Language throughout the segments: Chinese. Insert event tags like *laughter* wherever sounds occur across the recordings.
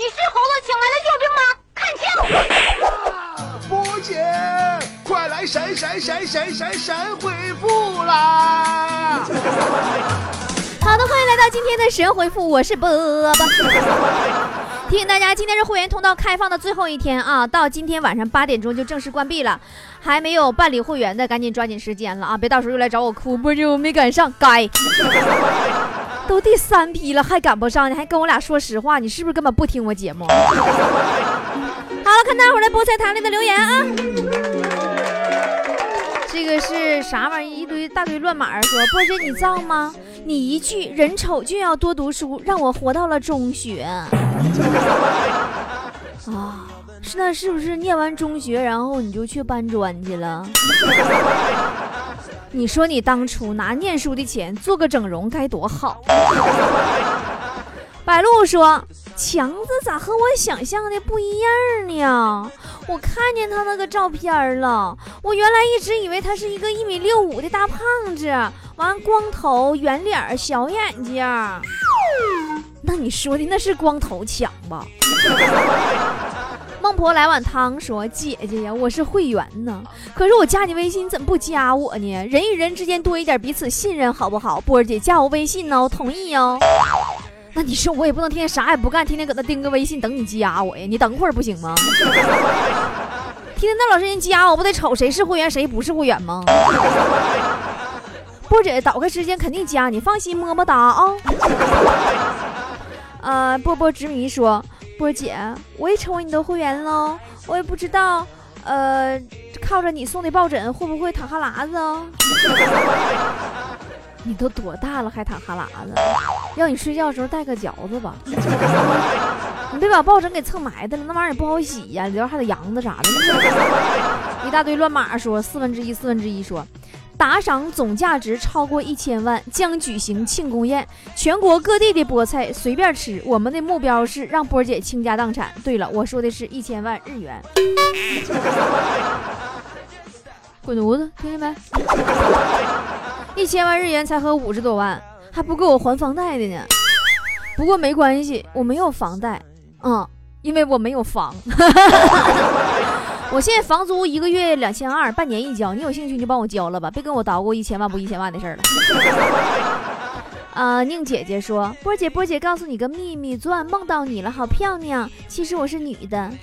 你是猴子请来的救兵吗？看清！波姐，快来闪闪闪闪闪闪回复啦！*laughs* 好的，欢迎来到今天的神回复，我是波波。提醒大家，今天是会员通道开放的最后一天啊，到今天晚上八点钟就正式关闭了。还没有办理会员的，赶紧抓紧时间了啊！别到时候又来找我哭，波姐我没赶上，该。都第三批了，还赶不上，你还跟我俩说实话，你是不是根本不听我节目？*laughs* 好了，看大伙儿的菠菜坛里的留言啊。这个是啥玩意？一堆大堆乱码说，波姐你造吗？你一句人丑就要多读书，让我活到了中学。*laughs* 啊，是那是不是念完中学，然后你就去搬砖去了？你说你当初拿念书的钱做个整容该多好！*laughs* 白露说：“强子咋和我想象的不一样呢？我看见他那个照片了，我原来一直以为他是一个一米六五的大胖子，完光头、圆脸、小眼睛。那你说的那是光头强吧？”孟婆来碗汤，说：“姐姐呀，我是会员呢，可是我加你微信，你怎么不加我呢？人与人之间多一点彼此信任，好不好？波儿姐加我微信呢，我同意哦。*laughs* 那你说我也不能天天啥也不干，天天搁那盯个微信等你加我呀？你等会儿不行吗？*laughs* 天天那老师人加我不得瞅谁是会员谁不是会员吗？*laughs* 波儿姐倒开时间肯定加你，放心，么么哒啊。呃，波波执迷说。”波姐，我也成为你的会员喽，我也不知道，呃，靠着你送的抱枕会不会淌哈喇子哦？*laughs* 你都多大了还淌哈喇子？要你睡觉的时候带个嚼子吧，*laughs* 你别把抱枕给蹭埋汰了，那玩意儿也不好洗呀，里边还得羊子啥的。*laughs* 一大堆乱码说四分之一，四分之一说。打赏总价值超过一千万，将举行庆功宴，全国各地的菠菜随便吃。我们的目标是让波姐倾家荡产。对了，我说的是一千万日元。*laughs* 滚犊子，听见没？一千万日元才合五十多万，还不够我还房贷的呢。不过没关系，我没有房贷，嗯，因为我没有房。*laughs* 我现在房租一个月两千二，半年一交。你有兴趣你就帮我交了吧，别跟我捣鼓一千万不一千万的事儿了。啊，*laughs* 宁姐姐说，波姐波姐告诉你个秘密，昨晚梦到你了，好漂亮。其实我是女的。*laughs*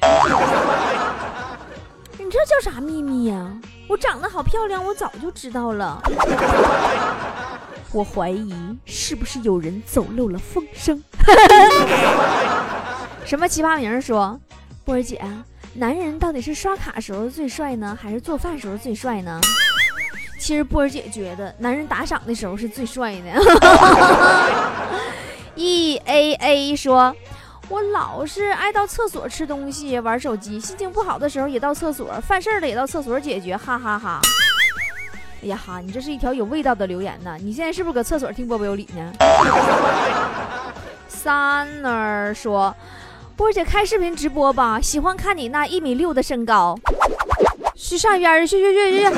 你这叫啥秘密呀？我长得好漂亮，我早就知道了。我怀疑是不是有人走漏了风声。*laughs* 什么奇葩名说，波儿姐。男人到底是刷卡时候最帅呢，还是做饭时候最帅呢？其实波儿姐觉得男人打赏的时候是最帅的。*laughs* E A A 说：“我老是爱到厕所吃东西、玩手机，心情不好的时候也到厕所，犯事儿了也到厕所解决，哈哈哈。”哎呀哈，你这是一条有味道的留言呢。你现在是不是搁厕所听波波有理呢？*laughs* Sunner 说。波姐开视频直播吧，喜欢看你那一米六的身高。去上一边去去去去去，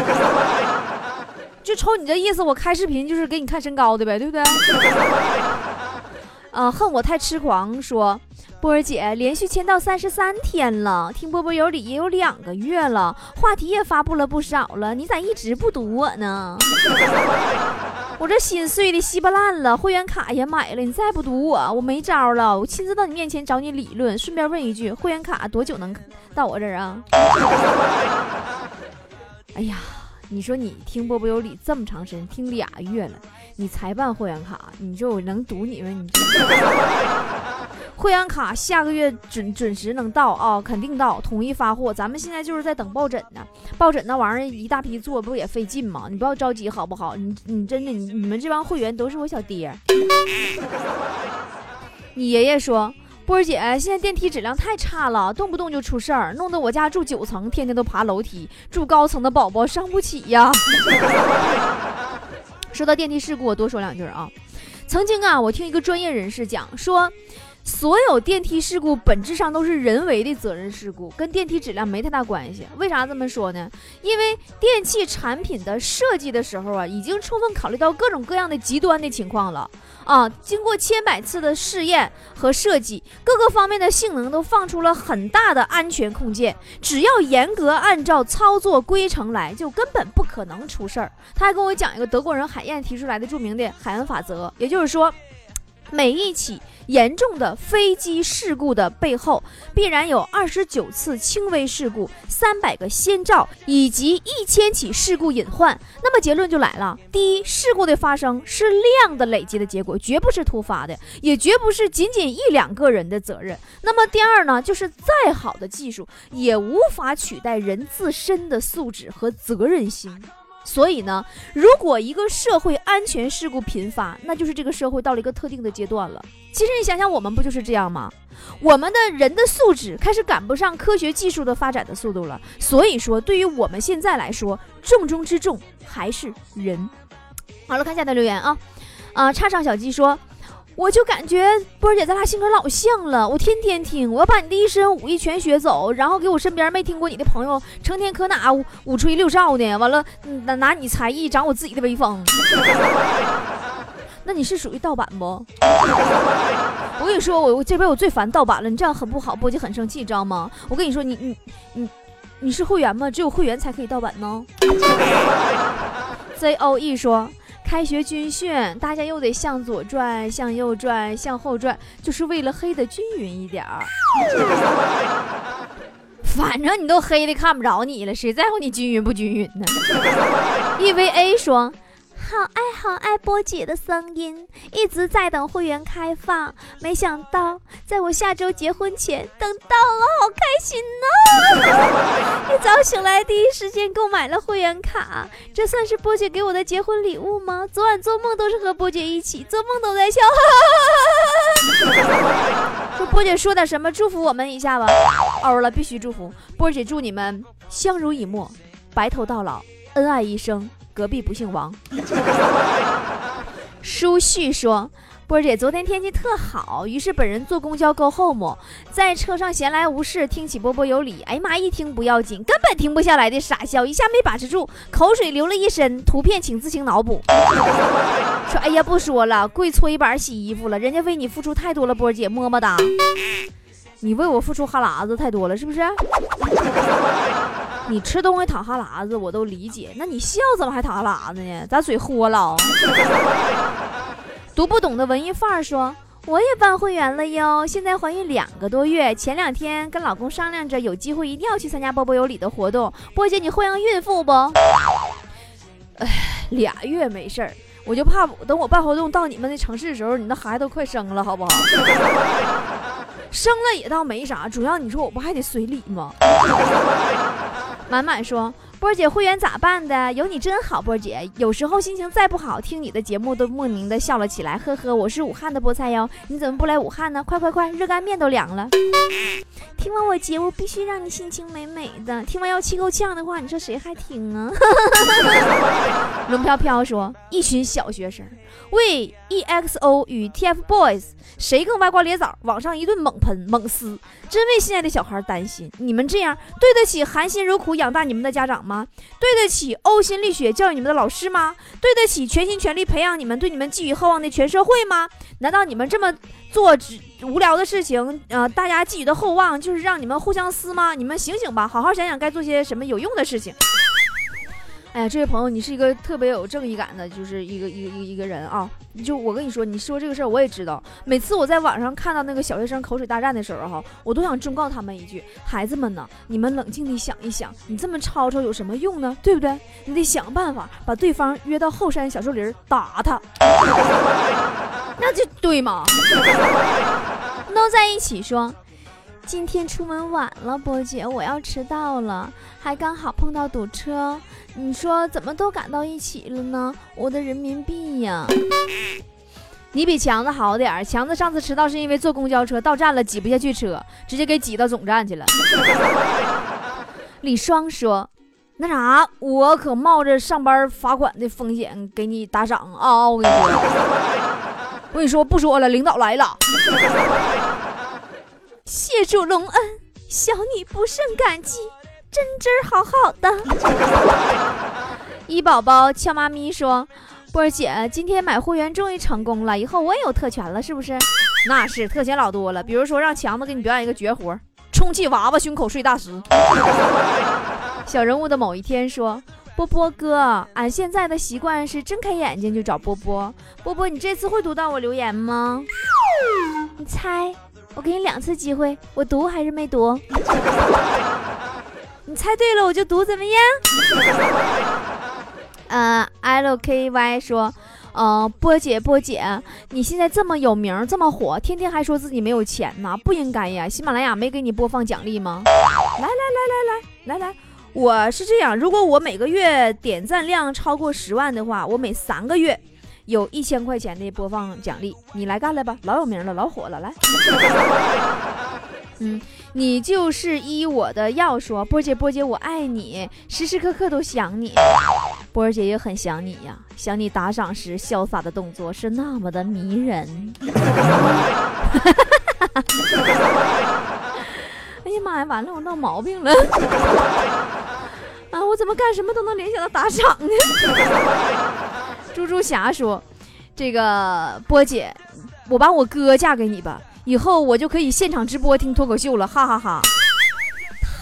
就瞅你这意思，我开视频就是给你看身高的呗，对不对？啊，恨我太痴狂，说波儿姐连续签到三十三天了，听波波有理也有两个月了，话题也发布了不少了，你咋一直不读我呢？我这心碎的稀巴烂了，会员卡也买了，你再不堵我，我没招了。我亲自到你面前找你理论，顺便问一句，会员卡多久能到我这儿啊？*laughs* 哎呀，你说你听波波有理这么长时间，听俩月了，你才办会员卡，你说我能堵你吗？你？会员卡下个月准准时能到啊，肯定到，统一发货。咱们现在就是在等抱枕呢，抱枕那玩意儿一大批做，不也费劲吗？你不要着急，好不好？你你真的，你你们这帮会员都是我小爹。*laughs* 你爷爷说，波儿姐，现在电梯质量太差了，动不动就出事儿，弄得我家住九层，天天都爬楼梯，住高层的宝宝伤不起呀。*laughs* 说到电梯事故，我多说两句啊。曾经啊，我听一个专业人士讲说。所有电梯事故本质上都是人为的责任事故，跟电梯质量没太大关系。为啥这么说呢？因为电器产品的设计的时候啊，已经充分考虑到各种各样的极端的情况了啊。经过千百次的试验和设计，各个方面的性能都放出了很大的安全空间。只要严格按照操作规程来，就根本不可能出事儿。他还跟我讲一个德国人海燕提出来的著名的海恩法则，也就是说。每一起严重的飞机事故的背后，必然有二十九次轻微事故、三百个先兆以及一千起事故隐患。那么结论就来了：第一，事故的发生是量的累积的结果，绝不是突发的，也绝不是仅仅一两个人的责任。那么第二呢，就是再好的技术也无法取代人自身的素质和责任心。所以呢，如果一个社会安全事故频发，那就是这个社会到了一个特定的阶段了。其实你想想，我们不就是这样吗？我们的人的素质开始赶不上科学技术的发展的速度了。所以说，对于我们现在来说，重中之重还是人。好了，看下的留言啊，啊，叉上小鸡说。我就感觉波儿姐咱俩性格老像了，我天天听，我要把你的一身武艺全学走，然后给我身边没听过你的朋友成天可哪五吹六哨的，完了拿拿你才艺长我自己的威风。*laughs* 那你是属于盗版不？我跟你说，我我这边我最烦盗版了，你这样很不好，波姐很生气，知道吗？我跟你说，你你你你是会员吗？只有会员才可以盗版呢。*laughs* Z O E 说。开学军训，大家又得向左转、向右转、向后转，就是为了黑的均匀一点儿。反正你都黑的看不着你了，谁在乎你均匀不均匀呢？EVA 说。好爱好爱波姐的声音，一直在等会员开放，没想到在我下周结婚前等到了，好开心呢！*laughs* 一早醒来，第一时间购买了会员卡，这算是波姐给我的结婚礼物吗？昨晚做梦都是和波姐一起，做梦都在笑。*laughs* 说波姐说点什么，祝福我们一下吧。欧了，必须祝福波姐，祝你们相濡以沫，白头到老，恩爱一生。隔壁不姓王。*laughs* 舒旭说：“波儿姐，昨天天气特好，于是本人坐公交 go home，在车上闲来无事，听起波波有理。哎呀妈，一听不要紧，根本停不下来的傻笑，一下没把持住，口水流了一身。图片请自行脑补。*laughs* 说，哎呀，不说了，跪搓衣板洗衣服了，人家为你付出太多了，波儿姐么么哒。你为我付出哈喇子太多了，是不是？”你吃东西淌哈喇子，我都理解。那你笑怎么还淌哈喇子呢？咋嘴豁了？*laughs* 读不懂的文艺范儿说，我也办会员了哟，现在怀孕两个多月。前两天跟老公商量着，有机会一定要去参加波波有礼的活动。波姐，你会让孕妇不？哎，俩月没事儿，我就怕等我办活动到你们那城市的时候，你那孩子都快生了，好不好？*laughs* 生了也倒没啥，主要你说我不还得随礼吗？满满说：“波姐会员咋办的？有你真好，波姐。有时候心情再不好，听你的节目都莫名的笑了起来。呵呵，我是武汉的菠菜哟，你怎么不来武汉呢？快快快，热干面都凉了。听完我节目，必须让你心情美美的。听完要气够呛的话，你说谁还听啊？” *laughs* 龙飘飘说：“一群小学生为 EXO 与 TFBOYS 谁更歪瓜裂枣，网上一顿猛喷猛撕，真为现在的小孩担心。你们这样对得起含辛茹苦？”养大你们的家长吗？吗对得起呕心沥血教育你们的老师吗？对得起全心全力培养你们、对你们寄予厚望的全社会吗？难道你们这么做无聊的事情，呃，大家寄予的厚望就是让你们互相撕吗？你们醒醒吧，好好想想该做些什么有用的事情。哎呀，这位朋友，你是一个特别有正义感的，就是一个一个一一个人啊！就我跟你说，你说这个事儿我也知道。每次我在网上看到那个小学生口水大战的时候，哈，我都想忠告他们一句：孩子们呢，你们冷静地想一想，你这么吵吵有什么用呢？对不对？你得想办法把对方约到后山小树林打他，*laughs* 那就对嘛？*laughs* 都在一起说。今天出门晚了，波姐，我要迟到了，还刚好碰到堵车。你说怎么都赶到一起了呢？我的人民币呀！你比强子好点儿，强子上次迟到是因为坐公交车到站了挤不下去车，直接给挤到总站去了。李双说：“那啥，我可冒着上班罚款的风险给你打赏啊！我跟你说，我跟你说不说了，领导来了。”谢主隆恩，小女不胜感激，真真好好的。*laughs* 一宝宝俏妈咪说：“波儿姐，今天买会员终于成功了，以后我也有特权了，是不是？”那是特权老多了，比如说让强子给你表演一个绝活，充气娃娃胸口碎大石。*laughs* 小人物的某一天说。波波哥，俺现在的习惯是睁开眼睛就找波波。波波，你这次会读到我留言吗？你猜，我给你两次机会，我读还是没读？*laughs* 你猜对了我就读，怎么样？呃，LKY 说，呃，波姐波姐，你现在这么有名，这么火，天天还说自己没有钱呢，不应该呀！喜马拉雅没给你播放奖励吗？来来来来来来来。我是这样，如果我每个月点赞量超过十万的话，我每三个月有一千块钱的播放奖励，你来干来吧，老有名了，老火了，来。*laughs* 嗯，你就是依我的要说，波姐波姐我爱你，时时刻刻都想你，波儿姐也很想你呀，想你打赏时潇洒的动作是那么的迷人。*laughs* 哎呀妈呀，完了，我闹毛病了。*laughs* 啊，我怎么干什么都能联想到打赏呢？说：“这个波姐，我把我哥嫁给你吧，以后我就可以现场直播听脱口秀了，哈哈哈。”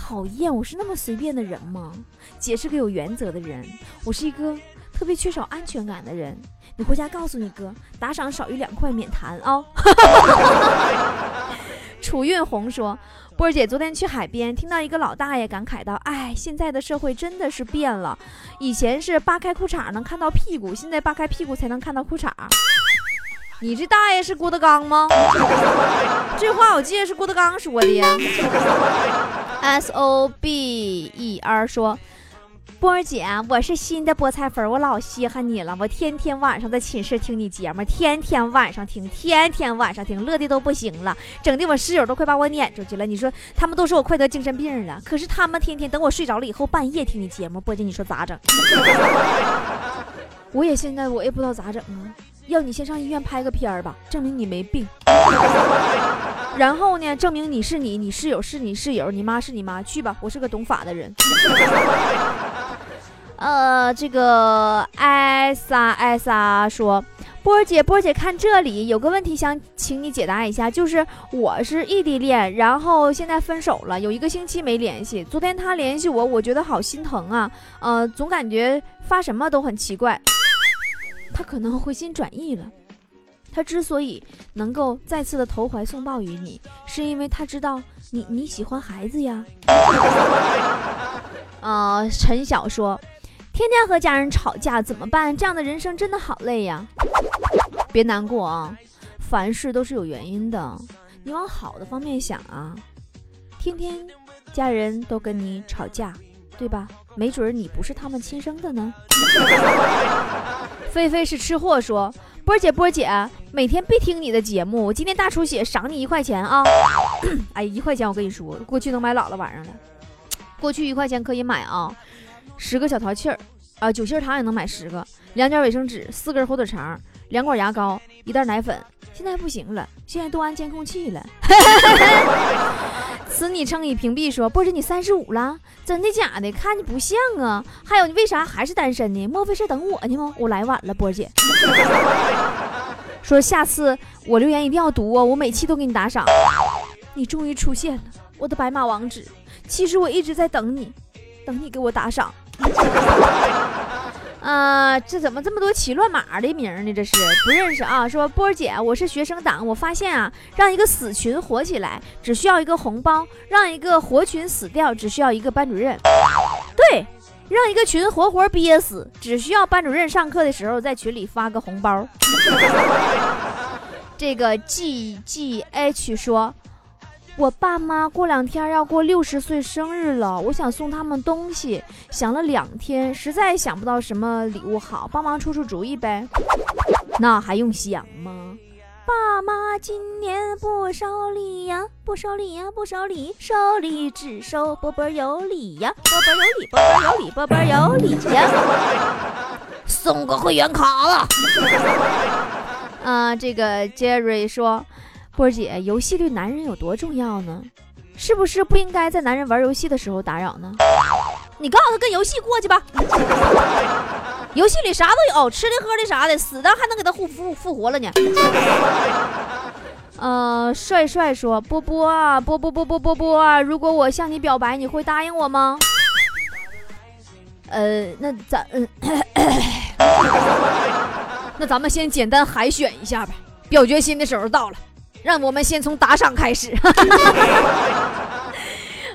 讨厌，我是那么随便的人吗？姐是个有原则的人，我是一个特别缺少安全感的人。你回家告诉你哥，打赏少于两块免谈啊。*laughs* 楚运红说。波儿姐昨天去海边，听到一个老大爷感慨道：“哎，现在的社会真的是变了，以前是扒开裤衩能看到屁股，现在扒开屁股才能看到裤衩。”你这大爷是郭德纲吗？*laughs* 这话我记得是郭德纲说的。S O B E R 说。波儿姐，我是新的菠菜粉，我老稀罕你了。我天天晚上在寝室听你节目，天天晚上听，天天晚上听，乐的都不行了，整的我室友都快把我撵出去了。你说他们都说我快得精神病了，可是他们天天等我睡着了以后，半夜听你节目。波姐，你说咋整？*laughs* 我也现在我也不知道咋整啊。要你先上医院拍个片儿吧，证明你没病。*laughs* 然后呢，证明你是你，你室友是你室友，你妈是你妈。去吧，我是个懂法的人。呃，这个艾莎艾莎说，波儿姐波儿姐，看这里有个问题想请你解答一下，就是我是异地恋，然后现在分手了，有一个星期没联系。昨天他联系我，我觉得好心疼啊，呃，总感觉发什么都很奇怪。他可能回心转意了。他之所以能够再次的投怀送抱于你，是因为他知道你你喜欢孩子呀。呃，陈晓说。天天和家人吵架怎么办？这样的人生真的好累呀！别难过啊，凡事都是有原因的。你往好的方面想啊，天天家人都跟你吵架，对吧？没准你不是他们亲生的呢。*laughs* 菲菲是吃货，说波姐波姐，每天必听你的节目，我今天大出血赏你一块钱啊！*coughs* 哎，一块钱我跟你说，过去能买老了玩意儿了。过去一块钱可以买啊。十个小淘气儿，啊，酒心糖也能买十个，两卷卫生纸，四根火腿肠，两管牙膏，一袋奶粉。现在不行了，现在都安监控器了。*laughs* 此昵称已屏蔽。说波姐，你三十五了，真的假的？看你不像啊。还有你为啥还是单身呢？莫非是等我呢吗？我来晚了，波姐。说下次我留言一定要读哦，我每期都给你打赏。你终于出现了，我的白马王子。其实我一直在等你，等你给我打赏。啊，*laughs* 这怎么这么多起乱码的名呢？这是不认识啊！说波儿姐，我是学生党，我发现啊，让一个死群活起来只需要一个红包，让一个活群死掉只需要一个班主任。对，让一个群活活憋死只需要班主任上课的时候在群里发个红包。这个 G G H 说。我爸妈过两天要过六十岁生日了，我想送他们东西，想了两天，实在想不到什么礼物好，帮忙出出主意呗。那还用想吗？爸妈今年不收礼呀，不收礼呀，不收礼，收礼只收波波有礼呀，波波有礼，波波有礼，波波有礼呀。送个会员卡了。啊，这个 Jerry 说。波儿姐，游戏对男人有多重要呢？是不是不应该在男人玩游戏的时候打扰呢？你告诉他跟游戏过去吧。游戏里啥都有，吃的喝的啥的，死的还能给他复复复活了呢。呃，帅帅说：“波波啊，波波波波波波啊，如果我向你表白，你会答应我吗？”呃，那咱嗯，*coughs* 那咱们先简单海选一下吧。表决心的时候到了，让我们先从打赏开始。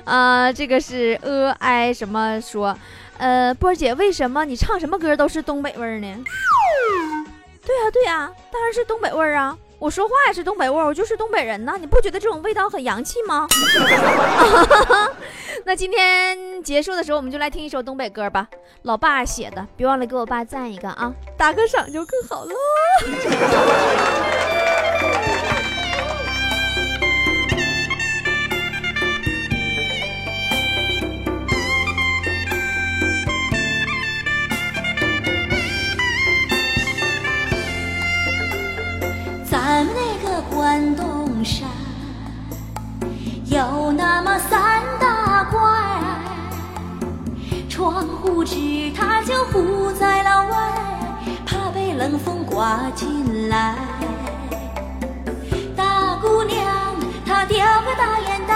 啊，*laughs* 这个是呃哎什么说，呃，波儿姐，为什么你唱什么歌都是东北味儿呢？对呀对呀，当然是东北味儿啊。我说话也是东北味儿，我就是东北人呐，你不觉得这种味道很洋气吗？*laughs* 那今天结束的时候，我们就来听一首东北歌吧，老爸写的，别忘了给我爸赞一个啊，打个赏就更好了。窗户纸它就糊在了外，怕被冷风刮进来。大姑娘她叼个大烟袋，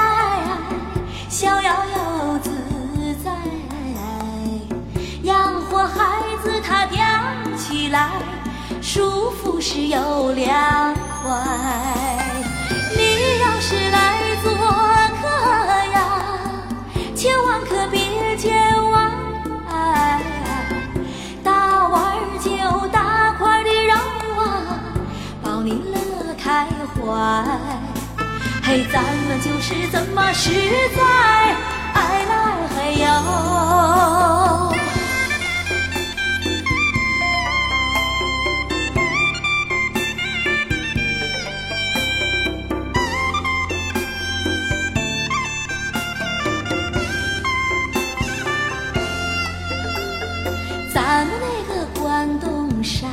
逍遥又自在，养活孩子她叼起来。舒服时又凉快。嘿，咱们就是这么实在，爱来嘿哟。咱们那个关东山，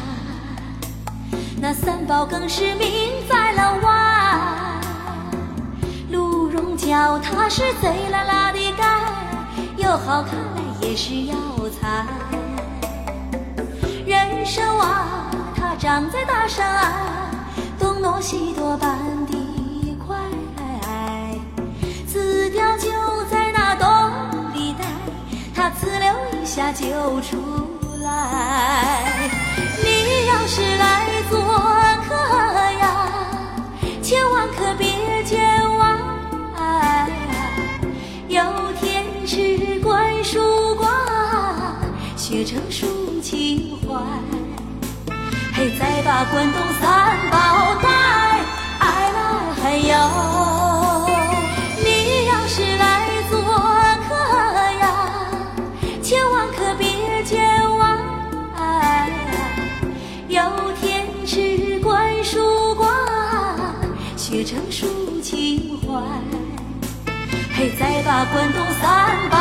那三宝更是名脚踏是贼拉拉的盖，又好看也是药材。人参啊，它长在大山啊，东挪西躲搬的快。紫貂就在那洞里待，它呲溜一下就出来。你要是来做成抒情怀。嘿，再把关东三宝带，爱来嘿哟。你要是来做客呀，千万可别见外。有天吃灌输瓜，学成抒情怀。嘿，再把关东三宝